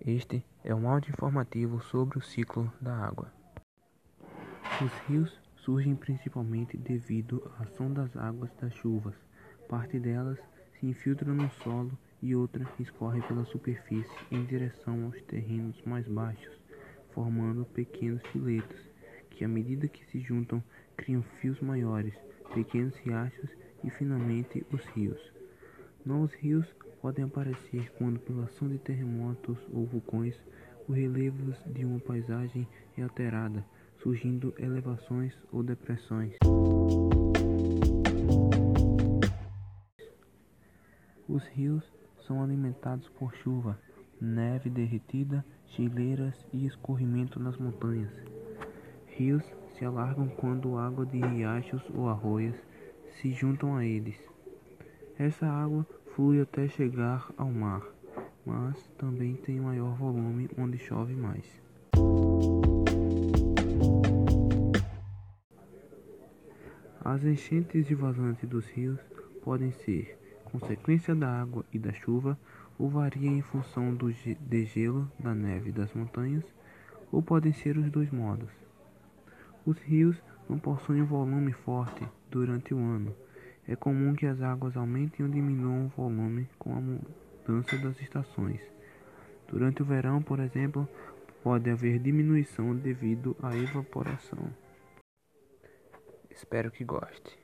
Este é um áudio informativo sobre o ciclo da água. Os rios surgem principalmente devido à ação das águas das chuvas. Parte delas se infiltra no solo e outra escorre pela superfície em direção aos terrenos mais baixos, formando pequenos filetos, que à medida que se juntam criam fios maiores, pequenos riachos e finalmente os rios. Novos rios podem aparecer quando, pela ação de terremotos ou vulcões, o relevo de uma paisagem é alterada, surgindo elevações ou depressões. Os rios são alimentados por chuva, neve derretida, geleiras e escorrimento nas montanhas. Rios se alargam quando água de riachos ou arroios se juntam a eles. Essa água flui até chegar ao mar, mas também tem maior volume onde chove mais. As enchentes e vazantes dos rios podem ser consequência da água e da chuva, ou varia em função do degelo da neve das montanhas, ou podem ser os dois modos. Os rios não possuem um volume forte durante o ano, é comum que as águas aumentem ou diminuam o volume com a mudança das estações. Durante o verão, por exemplo, pode haver diminuição devido à evaporação. Espero que goste.